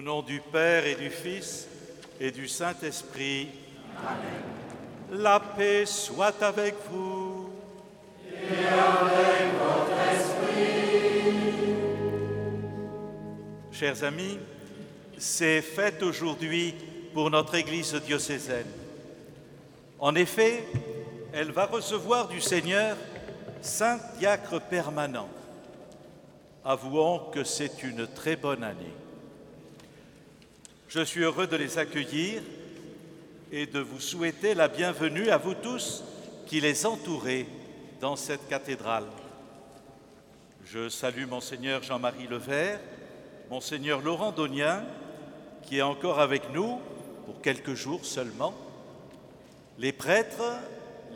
Au nom du Père et du Fils et du Saint-Esprit. Amen. La paix soit avec vous. Et votre esprit. Chers amis, c'est fête aujourd'hui pour notre Église diocésaine. En effet, elle va recevoir du Seigneur Saint Diacre permanent. Avouons que c'est une très bonne année. Je suis heureux de les accueillir et de vous souhaiter la bienvenue à vous tous qui les entourez dans cette cathédrale. Je salue Monseigneur Jean-Marie Levert, Monseigneur Laurent Donien, qui est encore avec nous pour quelques jours seulement, les prêtres,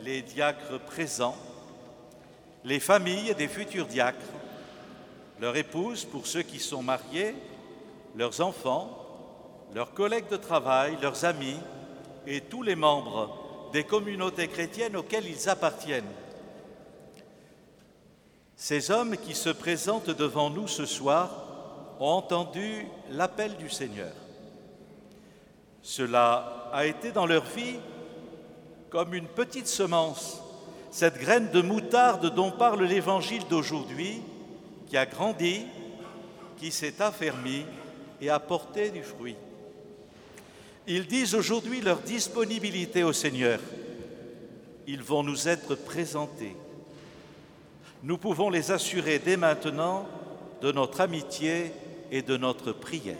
les diacres présents, les familles des futurs diacres, leurs épouses pour ceux qui sont mariés, leurs enfants, leurs collègues de travail, leurs amis et tous les membres des communautés chrétiennes auxquelles ils appartiennent. Ces hommes qui se présentent devant nous ce soir ont entendu l'appel du Seigneur. Cela a été dans leur vie comme une petite semence, cette graine de moutarde dont parle l'Évangile d'aujourd'hui, qui a grandi, qui s'est affermi et a porté du fruit. Ils disent aujourd'hui leur disponibilité au Seigneur. Ils vont nous être présentés. Nous pouvons les assurer dès maintenant de notre amitié et de notre prière.